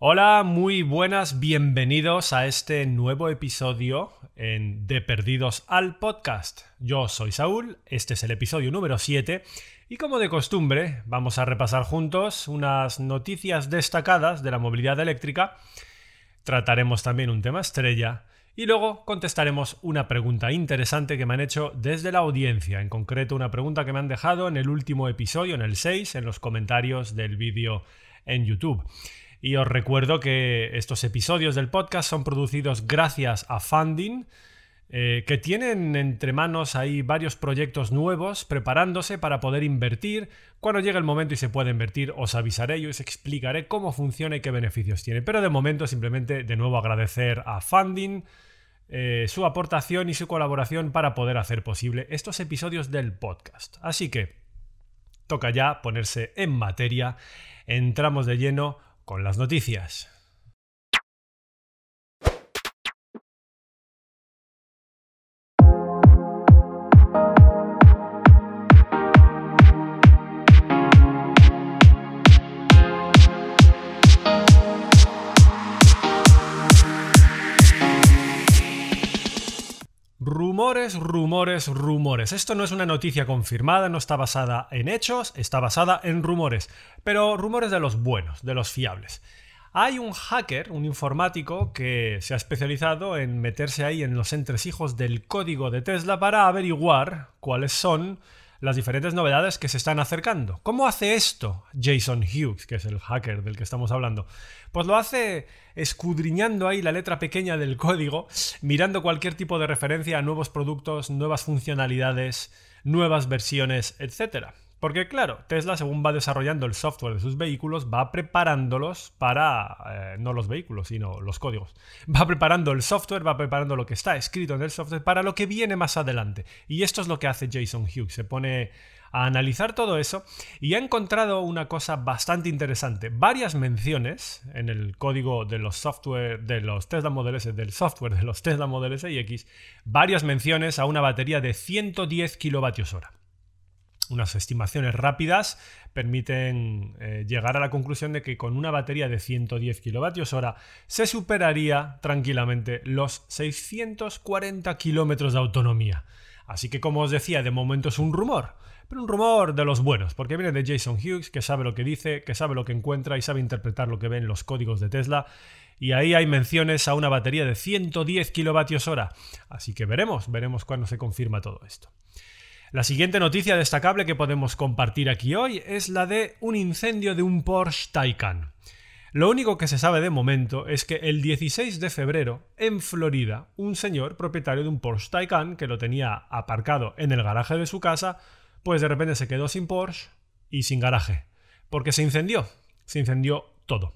Hola, muy buenas, bienvenidos a este nuevo episodio en De Perdidos al Podcast. Yo soy Saúl, este es el episodio número 7 y como de costumbre vamos a repasar juntos unas noticias destacadas de la movilidad eléctrica, trataremos también un tema estrella y luego contestaremos una pregunta interesante que me han hecho desde la audiencia, en concreto una pregunta que me han dejado en el último episodio, en el 6, en los comentarios del vídeo en YouTube. Y os recuerdo que estos episodios del podcast son producidos gracias a Funding, eh, que tienen entre manos ahí varios proyectos nuevos preparándose para poder invertir. Cuando llegue el momento y se pueda invertir, os avisaré y os explicaré cómo funciona y qué beneficios tiene. Pero de momento simplemente de nuevo agradecer a Funding eh, su aportación y su colaboración para poder hacer posible estos episodios del podcast. Así que toca ya ponerse en materia. Entramos de lleno con las noticias. Rumores, rumores, rumores. Esto no es una noticia confirmada, no está basada en hechos, está basada en rumores. Pero rumores de los buenos, de los fiables. Hay un hacker, un informático, que se ha especializado en meterse ahí en los entresijos del código de Tesla para averiguar cuáles son las diferentes novedades que se están acercando. ¿Cómo hace esto Jason Hughes, que es el hacker del que estamos hablando? Pues lo hace escudriñando ahí la letra pequeña del código, mirando cualquier tipo de referencia a nuevos productos, nuevas funcionalidades, nuevas versiones, etc. Porque claro, Tesla según va desarrollando el software de sus vehículos, va preparándolos para, eh, no los vehículos, sino los códigos. Va preparando el software, va preparando lo que está escrito en el software para lo que viene más adelante. Y esto es lo que hace Jason Hughes. Se pone a analizar todo eso y ha encontrado una cosa bastante interesante. Varias menciones en el código de los software de los Tesla Model S, del software de los Tesla Model S y X, varias menciones a una batería de 110 kilovatios hora. Unas estimaciones rápidas permiten eh, llegar a la conclusión de que con una batería de 110 kWh se superaría tranquilamente los 640 kilómetros de autonomía. Así que como os decía, de momento es un rumor, pero un rumor de los buenos, porque viene de Jason Hughes, que sabe lo que dice, que sabe lo que encuentra y sabe interpretar lo que ve en los códigos de Tesla. Y ahí hay menciones a una batería de 110 kWh. Así que veremos, veremos cuándo se confirma todo esto. La siguiente noticia destacable que podemos compartir aquí hoy es la de un incendio de un Porsche Taycan. Lo único que se sabe de momento es que el 16 de febrero, en Florida, un señor propietario de un Porsche Taycan que lo tenía aparcado en el garaje de su casa, pues de repente se quedó sin Porsche y sin garaje. Porque se incendió. Se incendió todo.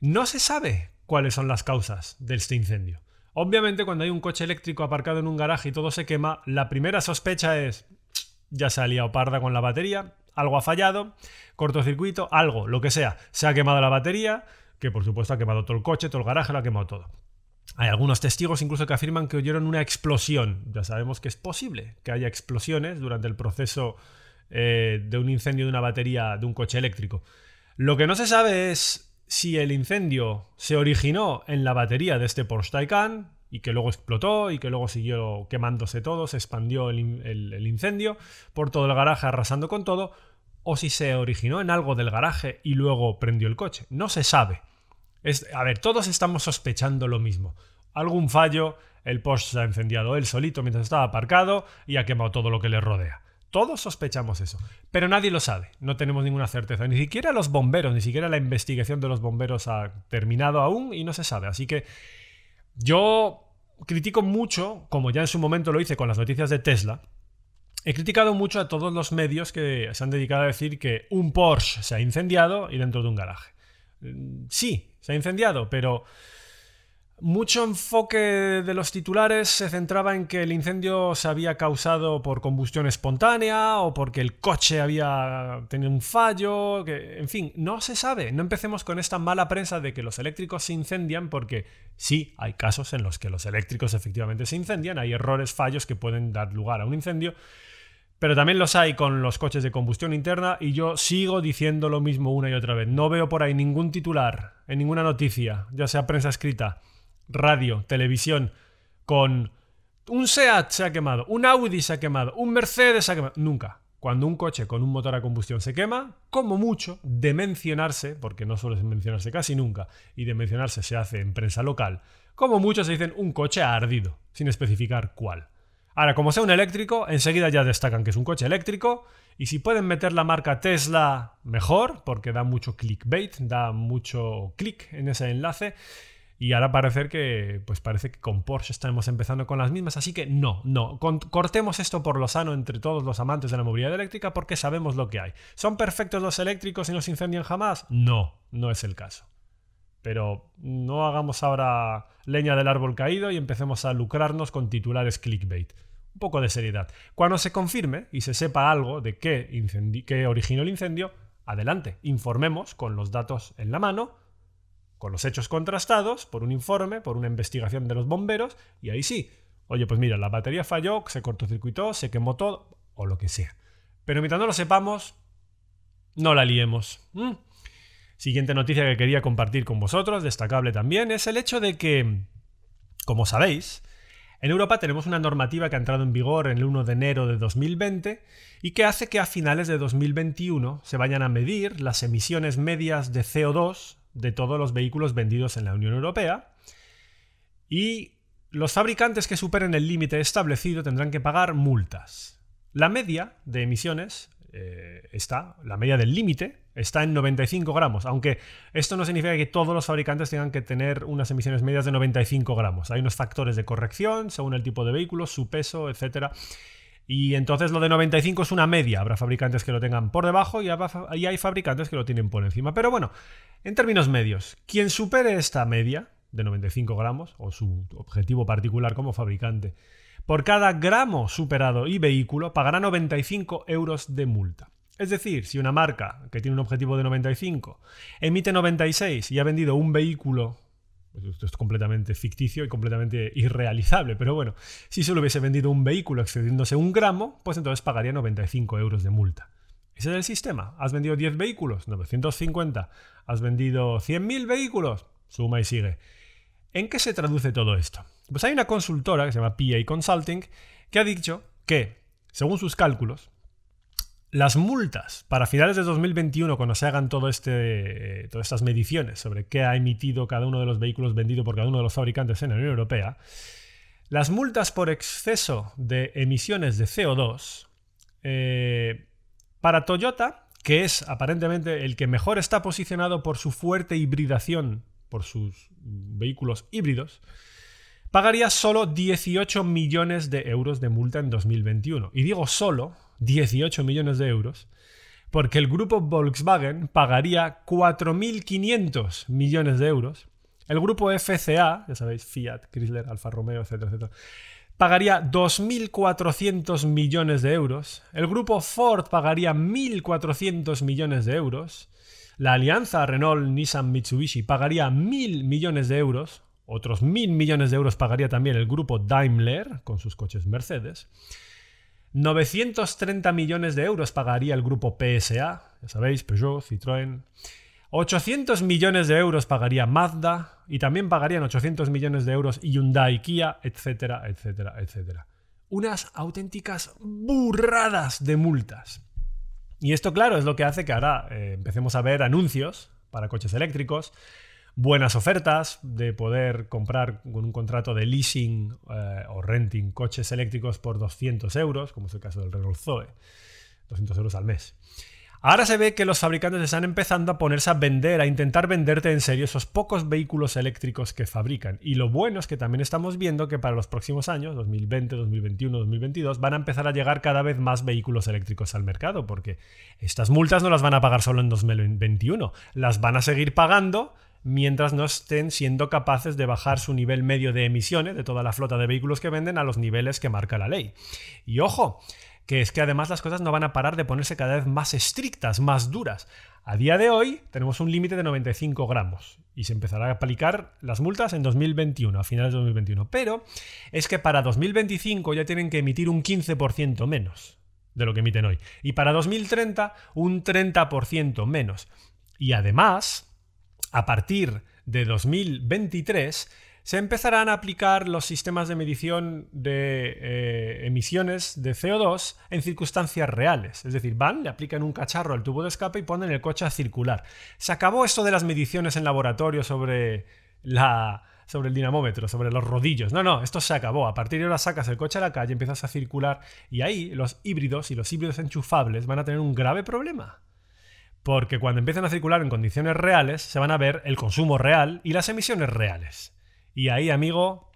No se sabe cuáles son las causas de este incendio. Obviamente cuando hay un coche eléctrico aparcado en un garaje y todo se quema, la primera sospecha es ya se ha liado parda con la batería, algo ha fallado, cortocircuito, algo, lo que sea. Se ha quemado la batería, que por supuesto ha quemado todo el coche, todo el garaje, lo ha quemado todo. Hay algunos testigos incluso que afirman que oyeron una explosión. Ya sabemos que es posible que haya explosiones durante el proceso eh, de un incendio de una batería de un coche eléctrico. Lo que no se sabe es si el incendio se originó en la batería de este Porsche Taycan, y que luego explotó y que luego siguió quemándose todo, se expandió el, incendio por todo el garaje arrasando con todo, o si se originó en algo del garaje y luego prendió el coche. No se sabe. Es, a ver, todos estamos sospechando lo mismo. Algún fallo, el Porsche se ha incendiado él solito mientras estaba aparcado y ha quemado todo lo que le rodea. Todos sospechamos eso, pero nadie lo sabe, no tenemos ninguna certeza, ni siquiera los bomberos, ni siquiera la investigación de los bomberos ha terminado aún y no se sabe, así que yo critico mucho, como ya en su momento lo hice con las noticias de Tesla, he criticado mucho a todos los medios que se han dedicado a decir que un Porsche se ha incendiado y dentro de un garaje. Mm, sí, se ha incendiado, pero mucho enfoque de los titulares se centraba en que el incendio se había causado por combustión espontánea o porque el coche había tenido un fallo, que, en fin, no se sabe. No empecemos con esta mala prensa de que los eléctricos se incendian porque sí, hay casos en los que los eléctricos efectivamente se incendian, hay errores, fallos que pueden dar lugar a un incendio, Pero también los hay con los coches de combustión interna y yo sigo diciendo lo mismo una y otra vez. No veo por ahí ningún titular, en ninguna noticia, ya sea prensa escrita, radio, televisión, con un SEAT se ha quemado, un Audi se ha quemado, un Mercedes se ha quemado. Nunca. Cuando un coche con un motor a combustión se quema, como mucho, de mencionarse, porque no suele mencionarse casi nunca, y de mencionarse se hace en prensa local, como mucho se dicen un coche ha ardido, sin especificar cuál. Ahora, como sea un eléctrico, enseguida ya destacan que es un coche eléctrico, y si pueden meter la marca Tesla, mejor, porque da mucho clickbait, da mucho click en ese enlace. Y ahora parece que, pues parece que con Porsche estamos empezando con las mismas, así que no, no, cortemos esto por lo sano entre todos los amantes de la movilidad eléctrica porque sabemos lo que hay. ¿Son perfectos los eléctricos y no se incendian jamás? No, no es el caso. Pero no hagamos ahora leña del árbol caído y empecemos a lucrarnos con titulares clickbait. Un poco de seriedad. Cuando se confirme y se sepa algo de qué, qué originó el incendio, adelante, informemos con los datos en la mano con los hechos contrastados por un informe, por una investigación de los bomberos, y ahí sí, oye, pues mira, la batería falló, se cortocircuitó, se quemó todo, o lo que sea. Pero mientras no lo sepamos, no la liemos. Mm. Siguiente noticia que quería compartir con vosotros, destacable también, es el hecho de que, como sabéis, en Europa tenemos una normativa que ha entrado en vigor el 1 de enero de 2020 y que hace que a finales de 2021 se vayan a medir las emisiones medias de CO2 de todos los vehículos vendidos en la Unión Europea y los fabricantes que superen el límite establecido tendrán que pagar multas. La media de emisiones eh, está, la media del límite está en 95 gramos, aunque esto no significa que todos los fabricantes tengan que tener unas emisiones medias de 95 gramos. Hay unos factores de corrección según el tipo de vehículo, su peso, etcétera. Y entonces lo de 95 es una media. Habrá fabricantes que lo tengan por debajo y hay fabricantes que lo tienen por encima. Pero bueno, en términos medios, quien supere esta media de 95 gramos, o su objetivo particular como fabricante, por cada gramo superado y vehículo pagará 95 euros de multa. Es decir, si una marca que tiene un objetivo de 95 emite 96 y ha vendido un vehículo esto es completamente ficticio y completamente irrealizable, pero bueno, si solo hubiese vendido un vehículo excediéndose un gramo, pues entonces pagaría 95 euros de multa. Ese es el sistema. ¿Has vendido 10 vehículos? 950. ¿Has vendido 100.000 vehículos? Suma y sigue. ¿En qué se traduce todo esto? Pues hay una consultora que se llama PA Consulting que ha dicho que, según sus cálculos, las multas para finales de 2021, cuando se hagan este, todas estas mediciones sobre qué ha emitido cada uno de los vehículos vendidos por cada uno de los fabricantes en la Unión Europea, las multas por exceso de emisiones de CO2 eh, para Toyota, que es aparentemente el que mejor está posicionado por su fuerte hibridación, por sus vehículos híbridos, pagaría solo 18 millones de euros de multa en 2021. Y digo solo 18 millones de euros, porque el grupo Volkswagen pagaría 4.500 millones de euros, el grupo FCA, ya sabéis, Fiat, Chrysler, Alfa Romeo, etcétera, etcétera, pagaría 2.400 millones de euros, el grupo Ford pagaría 1.400 millones de euros, la alianza Renault-Nissan-Mitsubishi pagaría 1.000 millones de euros, otros 1.000 millones de euros pagaría también el grupo Daimler con sus coches Mercedes, 930 millones de euros pagaría el grupo PSA, ya sabéis, Peugeot, Citroën. 800 millones de euros pagaría Mazda y también pagarían 800 millones de euros Hyundai, Kia, etcétera, etcétera, etcétera. Unas auténticas burradas de multas. Y esto, claro, es lo que hace que ahora eh, empecemos a ver anuncios para coches eléctricos, buenas ofertas de poder comprar con un contrato de leasing eh, o renting coches eléctricos por 200 euros, como es el caso del Renault Zoe, 200 euros al mes. Ahora se ve que los fabricantes están empezando a ponerse a vender, a intentar venderte en serio esos pocos vehículos eléctricos que fabrican. Y lo bueno es que también estamos viendo que para los próximos años, 2020, 2021, 2022, van a empezar a llegar cada vez más vehículos eléctricos al mercado, porque estas multas no las van a pagar solo en 2021, las van a seguir pagando mientras no estén siendo capaces de bajar su nivel medio de emisiones de toda la flota de vehículos que venden a los niveles que marca la ley. Y ojo, que es que además las cosas no van a parar de ponerse cada vez más estrictas, más duras. A día de hoy tenemos un límite de 95 gramos y se empezará a aplicar las multas en 2021, a finales de 2021. Pero es que para 2025 ya tienen que emitir un 15% menos. de lo que emiten hoy. Y para 2030, un 30% menos. Y además, a partir de 2023, se empezarán a aplicar los sistemas de medición de eh, emisiones de CO2 en circunstancias reales. Es decir, van, le aplican un cacharro al tubo de escape y ponen el coche a circular. Se acabó esto de las mediciones en laboratorio sobre la sobre el dinamómetro, sobre los rodillos. No, no, esto se acabó. A partir de ahora sacas el coche a la calle, empiezas a circular y ahí los híbridos y los híbridos enchufables van a tener un grave problema. Porque cuando empiecen a circular en condiciones reales, se van a ver el consumo real y las emisiones reales. Y ahí, amigo,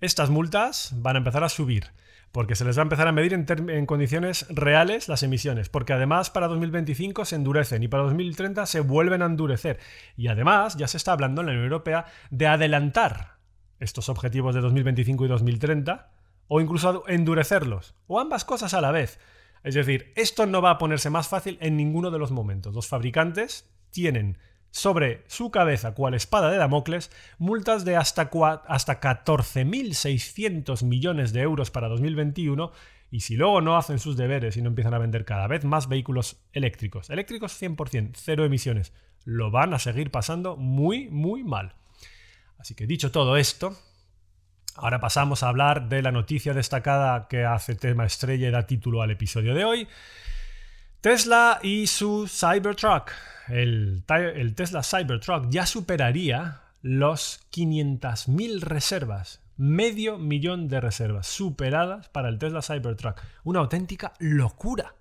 estas multas van a empezar a subir porque se les va a empezar a medir en, condiciones reales las emisiones, porque además para 2025 se endurecen y para 2030 se vuelven a endurecer. Y además ya se está hablando en la Unión Europea de adelantar estos objetivos de 2025 y 2030 o incluso endurecerlos, o ambas cosas a la vez. Es decir, esto no va a ponerse más fácil en ninguno de los momentos. Los fabricantes tienen sobre su cabeza, cual espada de Damocles, multas de hasta, hasta 14.600 millones de euros para 2021 y si luego no hacen sus deberes y no empiezan a vender cada vez más vehículos eléctricos, eléctricos 100%, cero emisiones, lo van a seguir pasando muy, muy mal. Así que dicho todo esto, ahora pasamos a hablar de la noticia destacada que hace tema estrella y da título al episodio de hoy. Tesla y su Cybertruck el, Tesla Cybertruck ya superaría los 500.000 reservas, medio millón de reservas superadas para el Tesla Cybertruck. Una auténtica locura.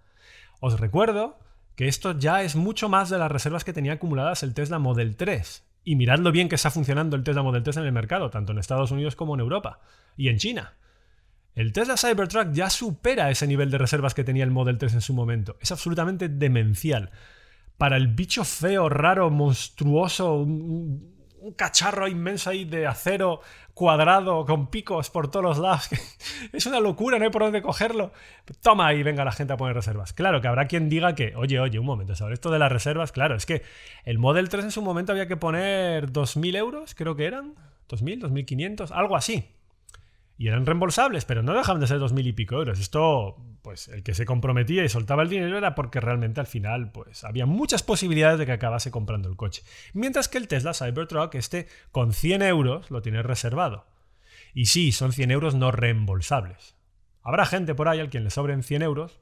Os recuerdo que esto ya es mucho más de las reservas que tenía acumuladas el Tesla Model 3. Y miradlo bien que está funcionando el Tesla Model 3 en el mercado, tanto en Estados Unidos como en Europa y en China. El Tesla Cybertruck ya supera ese nivel de reservas que tenía el Model 3 en su momento. Es absolutamente demencial para el bicho feo, raro, monstruoso, cacharro inmenso ahí de acero cuadrado con picos por todos los lados. es una locura, no hay por dónde cogerlo. Toma ahí, venga la gente a poner reservas. Claro que habrá quien diga que, oye, oye, un momento, sobre esto de las reservas, claro, es que el Model 3 en su momento había que poner 2.000 euros, creo que eran, 2.000, 2.500, algo así y eran reembolsables, pero no dejaban de ser dos mil y pico euros. Esto, pues el que se comprometía y soltaba el dinero era porque realmente al final, pues había muchas posibilidades de que acabase comprando el coche. Mientras que el Tesla Cybertruck, este con 100 euros, lo tiene reservado. Y sí, son 100 euros no reembolsables. Habrá gente por ahí al quien le sobren 100 euros,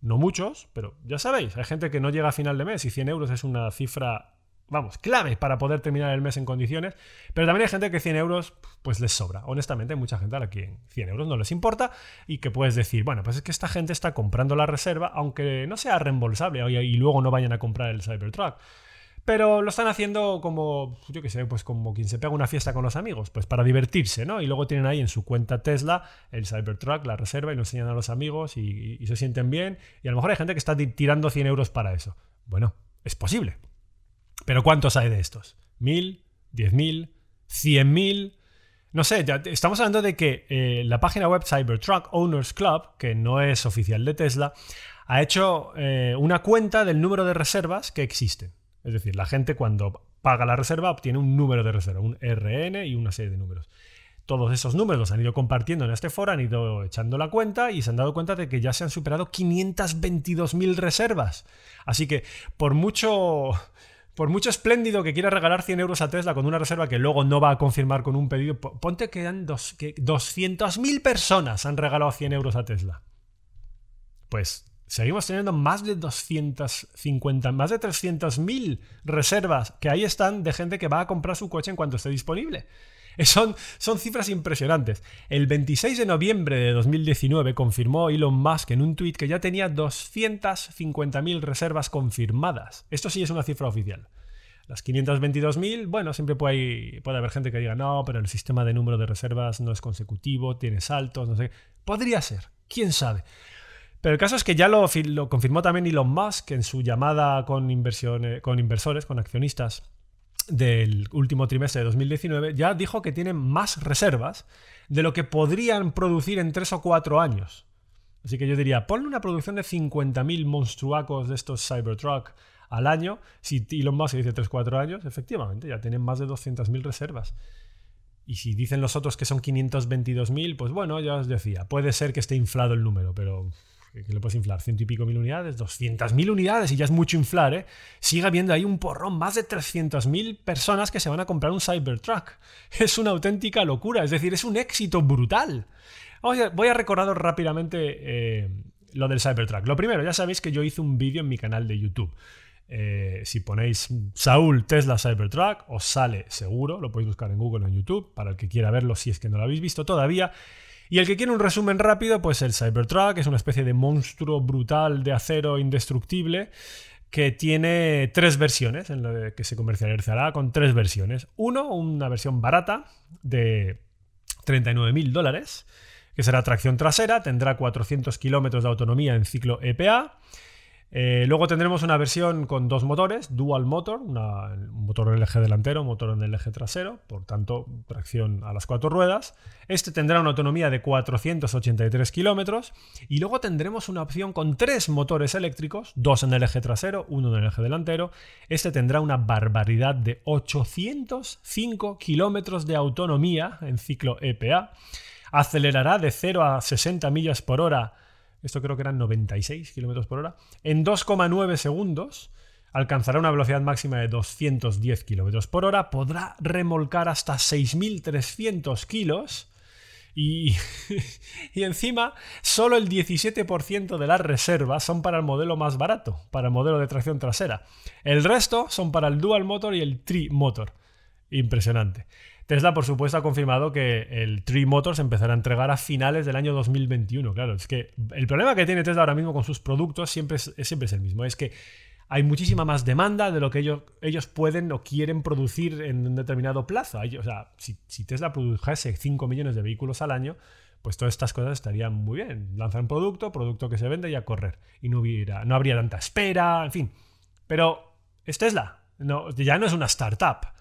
no muchos, pero ya sabéis, hay gente que no llega a final de mes y 100 euros es una cifra vamos, clave para poder terminar el mes en condiciones. Pero también hay gente que 100 euros pues les sobra. Honestamente, hay mucha gente a la que 100 euros no les importa y que puedes decir, bueno, pues es que esta gente está comprando la reserva, aunque no sea reembolsable y luego no vayan a comprar el Cybertruck. Pero lo están haciendo como, yo qué sé, pues como quien se pega una fiesta con los amigos, pues para divertirse, ¿no? Y luego tienen ahí en su cuenta Tesla el Cybertruck, la reserva, y lo enseñan a los amigos y, y se sienten bien. Y a lo mejor hay gente que está tirando 100 euros para eso. Bueno, es posible. Pero ¿cuántos hay de estos? ¿Mil? ¿Diez mil? ¿Cien mil? No sé, estamos hablando de que eh, la página web Cybertruck Owners Club, que no es oficial de Tesla, ha hecho eh, una cuenta del número de reservas que existen. Es decir, la gente cuando paga la reserva obtiene un número de reserva, un RN y una serie de números. Todos esos números los han ido compartiendo en este foro, han ido echando la cuenta y se han dado cuenta de que ya se han superado 522.000 reservas. Así que por mucho por mucho espléndido que quiera regalar 100 euros a Tesla con una reserva que luego no va a confirmar con un pedido, ponte que, que 200.000 personas han regalado 100 euros a Tesla. Pues seguimos teniendo más de 250, más de 300.000 reservas que ahí están de gente que va a comprar su coche en cuanto esté disponible. Son, son cifras impresionantes. El 26 de noviembre de 2019 confirmó Elon Musk en un tuit que ya tenía 250.000 reservas confirmadas. Esto sí es una cifra oficial. Las 522.000, bueno, siempre puede, puede haber gente que diga, no, pero el sistema de número de reservas no es consecutivo, tiene saltos, no sé. Podría ser, quién sabe. Pero el caso es que ya lo, confirmó también Elon Musk en su llamada con, con inversores, con accionistas del último trimestre de 2019 ya dijo que tienen más reservas de lo que podrían producir en 3 o 4 años. Así que yo diría, ponle una producción de 50.000 monstruacos de estos Cybertruck al año. Si Elon Musk dice 3-4 años, efectivamente, ya tienen más de 200.000 reservas. Y si dicen los otros que son 522.000, pues bueno, ya os decía, puede ser que esté inflado el número, pero que le puedes inflar ciento y pico mil unidades, doscientas mil unidades y ya es mucho inflar, ¿eh? sigue habiendo ahí un porrón, más de mil personas que se van a comprar un Cybertruck. Es una auténtica locura, es decir, es un éxito brutal. Voy a recordaros rápidamente eh, lo del Cybertruck. Lo primero, ya sabéis que yo hice un vídeo en mi canal de YouTube. Eh, si ponéis Saúl Tesla Cybertruck, os sale seguro, lo podéis buscar en Google o en YouTube, para el que quiera verlo si es que no lo habéis visto todavía. Y el que quiere un resumen rápido, pues el Cybertruck es una especie de monstruo brutal de acero indestructible que tiene tres versiones, en la que se comercializará con tres versiones. Uno, una versión barata de 39.000 dólares, que será tracción trasera, tendrá 400 kilómetros de autonomía en ciclo EPA eh, luego tendremos una versión con dos motores, dual motor, un motor en el eje delantero, un motor en el eje trasero, por tanto, tracción a las cuatro ruedas. Este tendrá una autonomía de 483 kilómetros. Y luego tendremos una opción con tres motores eléctricos, dos en el eje trasero, uno en el eje delantero. Este tendrá una barbaridad de 805 kilómetros de autonomía en ciclo EPA. Acelerará de 0 a 60 millas por hora esto creo que eran 96 km por hora, en 2,9 segundos alcanzará una velocidad máxima de 210 km por hora, podrá remolcar hasta 6.300 kilos y, y, encima solo el 17% de las reservas son para el modelo más barato, para el modelo de tracción trasera. El resto son para el dual motor y el tri motor. Impresionante. Tesla, por supuesto, ha confirmado que el Tree Motors empezará a entregar a finales del año 2021. Claro, es que el problema que tiene Tesla ahora mismo con sus productos siempre es, siempre es el mismo. Es que hay muchísima más demanda de lo que ellos, ellos pueden o quieren producir en un determinado plazo. O sea, si, Tesla produjese 5 millones de vehículos al año, pues todas estas cosas estarían muy bien. Lanzar un producto, producto que se vende y a correr. Y no, hubiera, no habría tanta espera, en fin. Pero es Tesla. Ya no es una startup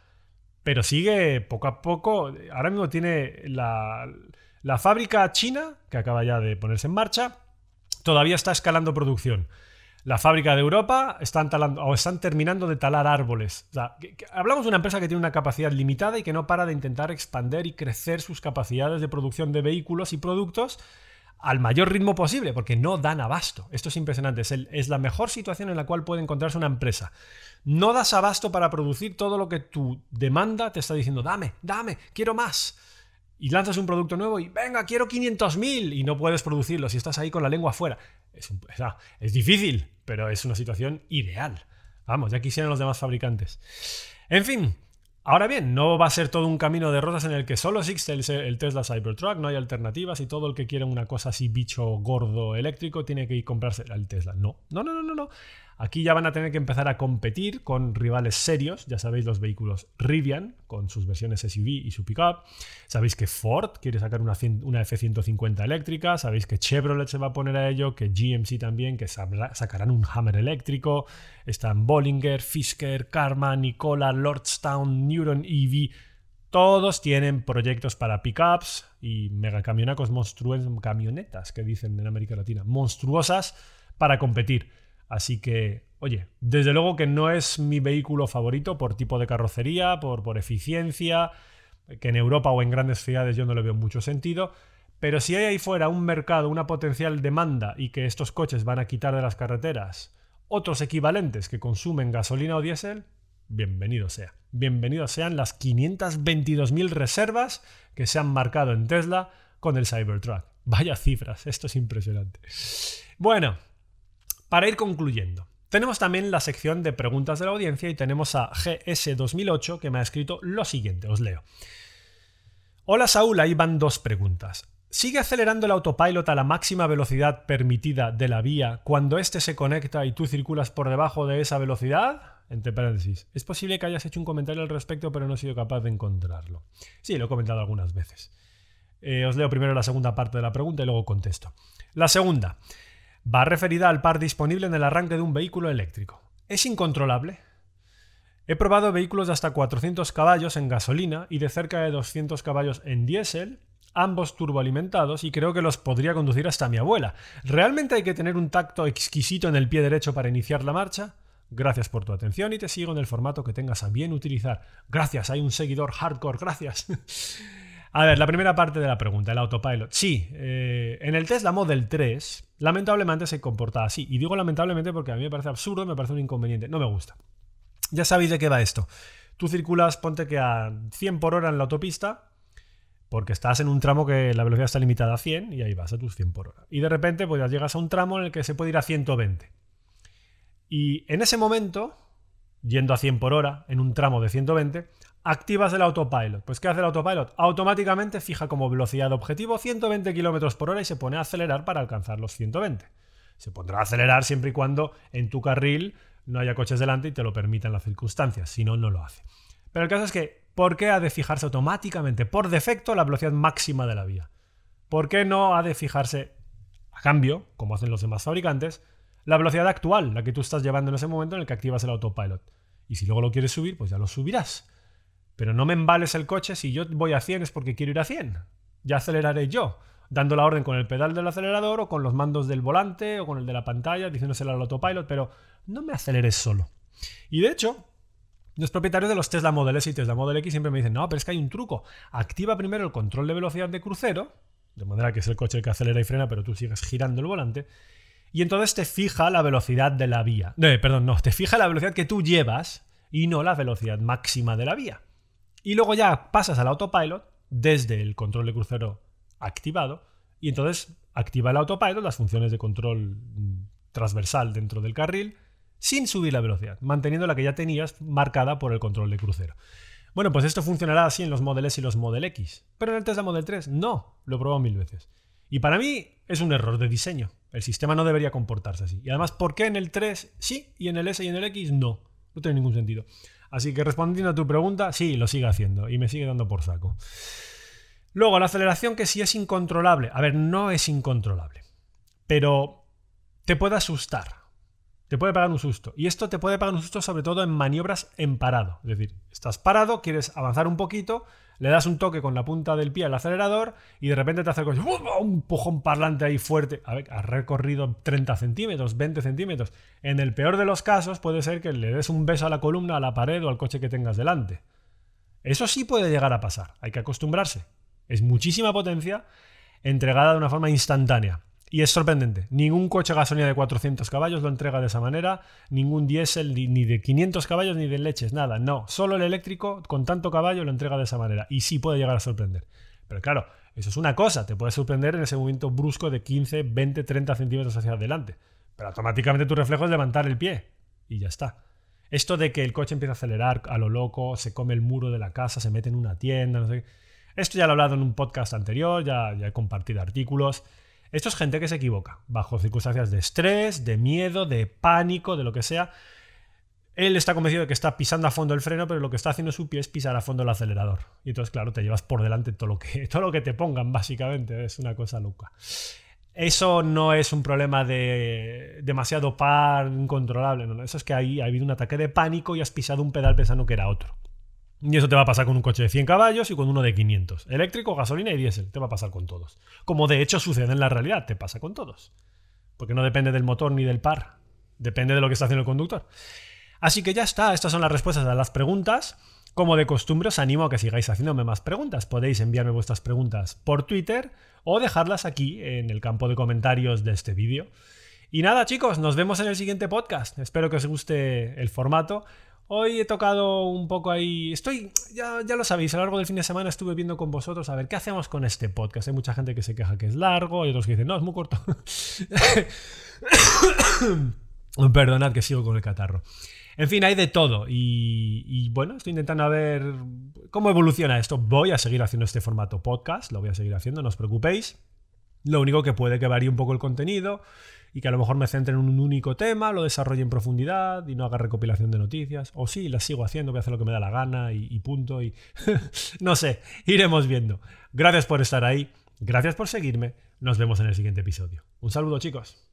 pero sigue poco a poco. Ahora mismo tiene la, fábrica china, que acaba ya de ponerse en marcha, todavía está escalando producción. La fábrica de Europa están, talando, o están terminando de talar árboles. hablamos de una empresa que tiene una capacidad limitada y que no para de intentar expandir y crecer sus capacidades de producción de vehículos y productos al mayor ritmo posible, porque no dan abasto. Esto es impresionante. Es, la mejor situación en la cual puede encontrarse una empresa. No das abasto para producir todo lo que tu demanda te está diciendo, dame, dame, quiero más. Y lanzas un producto nuevo y, venga, quiero 500.000 y no puedes producirlo si estás ahí con la lengua afuera. Es, es difícil, pero es una situación ideal. Vamos, ya quisieran los demás fabricantes. En fin, Ahora bien, no va a ser todo un camino de rosas en el que solo existe el, Tesla Cybertruck, no hay alternativas y todo el que quiera una cosa así bicho gordo eléctrico tiene que ir comprarse el Tesla. No, no, no, no, no. Aquí ya van a tener que empezar a competir con rivales serios, ya sabéis los vehículos Rivian con sus versiones SUV y su pickup. Sabéis que Ford quiere sacar una, una F-150 eléctrica, sabéis que Chevrolet se va a poner a ello, que GMC también, que sacarán un Hammer eléctrico. Están Bollinger, Fisker, Karma, Nicola, Lordstown, Neuron EV. Todos tienen proyectos para pickups y megacamionacos monstruosos, camionetas que dicen en América Latina, monstruosas para competir. Así que, oye, desde luego que no es mi vehículo favorito por tipo de carrocería, por, por eficiencia, que en Europa o en grandes ciudades yo no le veo mucho sentido. Pero si hay ahí fuera un mercado, una potencial demanda y que estos coches van a quitar de las carreteras otros equivalentes que consumen gasolina o diésel, bienvenido sea. Bienvenidos sean las 522.000 reservas que se han marcado en Tesla con el Cybertruck. Vaya cifras, esto es impresionante. Bueno, para ir concluyendo, tenemos también la sección de preguntas de la audiencia y tenemos a GS2008 que me ha escrito lo siguiente, os leo. Hola Saúl, ahí van dos preguntas. ¿Sigue acelerando el autopilot a la máxima velocidad permitida de la vía cuando éste se conecta y tú circulas por debajo de esa velocidad? Entre paréntesis. Es posible que hayas hecho un comentario al respecto, pero no he sido capaz de encontrarlo. Sí, lo he comentado algunas veces. Eh, os leo primero la segunda parte de la pregunta y luego contesto. La segunda va referida al par disponible en el arranque de un vehículo eléctrico. ¿Es incontrolable? He probado vehículos de hasta 400 caballos en gasolina y de cerca de 200 caballos en diésel, ambos turboalimentados, y creo que los podría conducir hasta mi abuela. ¿Realmente hay que tener un tacto exquisito en el pie derecho para iniciar la marcha? Gracias por tu atención y te sigo en el formato que tengas a bien utilizar. Gracias, hay un seguidor hardcore, gracias. A ver, la primera parte de la pregunta, el autopilot. Sí, eh, en el Tesla Model 3, lamentablemente se comporta así. Y digo lamentablemente porque a mí me parece absurdo, me parece un inconveniente. No me gusta. Ya sabéis de qué va esto. Tú circulas, ponte que a 100 por hora en la autopista, porque estás en un tramo que la velocidad está limitada a 100 y ahí vas a tus 100 por hora. Y de repente pues ya llegas a un tramo en el que se puede ir a 120. Y en ese momento, yendo a 100 por hora, en un tramo de 120, activas el autopilot. Pues ¿qué hace el autopilot? Automáticamente fija como velocidad objetivo 120 km por hora y se pone a acelerar para alcanzar los 120. Se pondrá a acelerar siempre y cuando en tu carril no haya coches delante y te lo permitan las circunstancias, si no, no lo hace. Pero el caso es que, ¿por qué ha de fijarse automáticamente, por defecto, la velocidad máxima de la vía? ¿Por qué no ha de fijarse, a cambio, como hacen los demás fabricantes, la velocidad actual, la que tú estás llevando en ese momento en el que activas el autopilot? Y si luego lo quieres subir, pues ya lo subirás. Pero no me embales el coche si yo voy a 100 es porque quiero ir a 100. Ya aceleraré yo, dando la orden con el pedal del acelerador o con los mandos del volante o con el de la pantalla, diciéndoselo al autopilot, pero no me aceleres solo. Y de hecho, los propietarios de los Tesla Model S y Tesla Model X siempre me dicen, no, pero es que hay un truco. Activa primero el control de velocidad de crucero, de manera que es el coche el que acelera y frena, pero tú sigues girando el volante. Y entonces te fija la velocidad de la vía. No, perdón, no, te fija la velocidad que tú llevas y no la velocidad máxima de la vía. Y luego ya pasas al autopilot desde el control de crucero activado y entonces activa el autopilot, las funciones de control mm, transversal dentro del carril, sin subir la velocidad, manteniendo la que ya tenías marcada por el control de crucero. Bueno, pues esto funcionará así en los Model S y los Model X, pero en el Tesla Model 3 no, lo he probado mil veces. Y para mí es un error de diseño. El sistema no debería comportarse así. Y además, ¿por qué en el 3 sí y en el S y en el X no? No tiene ningún sentido. Así que respondiendo a tu pregunta, sí, lo sigue haciendo y me sigue dando por saco. Luego, la aceleración que sí es incontrolable. A ver, no es incontrolable, pero te puede asustar. Te puede pagar un susto. Y esto te puede pagar un susto sobre todo en maniobras en parado. Es decir, estás parado, quieres avanzar un poquito, le das un toque con la punta del pie al acelerador y de repente te hace un pujón parlante ahí fuerte. A ver, has recorrido 30 centímetros, 20 centímetros. En el peor de los casos puede ser que le des un beso a la columna, a la pared o al coche que tengas delante. Eso sí puede llegar a pasar, hay que acostumbrarse. Es muchísima potencia entregada de una forma instantánea. Y es sorprendente. Ningún coche gasolina de 400 caballos lo entrega de esa manera. Ningún diésel ni de 500 caballos ni de leches, nada. No. Solo el eléctrico con tanto caballo lo entrega de esa manera. Y sí puede llegar a sorprender. Pero claro, eso es una cosa. Te puede sorprender en ese movimiento brusco de 15, 20, 30 centímetros hacia adelante. Pero automáticamente tu reflejo es levantar el pie. Y ya está. Esto de que el coche empieza a acelerar a lo loco, se come el muro de la casa, se mete en una tienda, no sé Esto ya lo he hablado en un podcast anterior, ya, ya he compartido artículos. Esto es gente que se equivoca, bajo circunstancias de estrés, de miedo, de pánico, de lo que sea. Él está convencido de que está pisando a fondo el freno, pero lo que está haciendo su pie es pisar a fondo el acelerador. Y entonces, claro, te llevas por delante todo lo que, todo lo que te pongan, básicamente. Es una cosa loca. Eso no es un problema de demasiado par, incontrolable. No, Eso es que ahí ha habido un ataque de pánico y has pisado un pedal pensando que era otro. Y eso te va a pasar con un coche de 100 caballos y con uno de 500. Eléctrico, gasolina y diésel. Te va a pasar con todos. Como de hecho sucede en la realidad, te pasa con todos. Porque no depende del motor ni del par. Depende de lo que está haciendo el conductor. Así que ya está. Estas son las respuestas a las preguntas. Como de costumbre, os animo a que sigáis haciéndome más preguntas. Podéis enviarme vuestras preguntas por Twitter o dejarlas aquí en el campo de comentarios de este vídeo. Y nada, chicos, nos vemos en el siguiente podcast. Espero que os guste el formato. Hoy he tocado un poco ahí. Estoy, ya, ya lo sabéis, a lo largo del fin de semana estuve viendo con vosotros a ver qué hacemos con este podcast. Hay mucha gente que se queja que es largo y otros que dicen, no, es muy corto. Perdonad que sigo con el catarro. En fin, hay de todo. Y, y, bueno, estoy intentando ver cómo evoluciona esto. Voy a seguir haciendo este formato podcast, lo voy a seguir haciendo, no os preocupéis. Lo único que puede que varíe un poco el contenido y que a lo mejor me centre en un único tema, lo desarrolle en profundidad y no haga recopilación de noticias. O sí, las sigo haciendo, voy a hacer lo que me da la gana y, punto. Y no sé, iremos viendo. Gracias por estar ahí, gracias por seguirme. Nos vemos en el siguiente episodio. Un saludo chicos.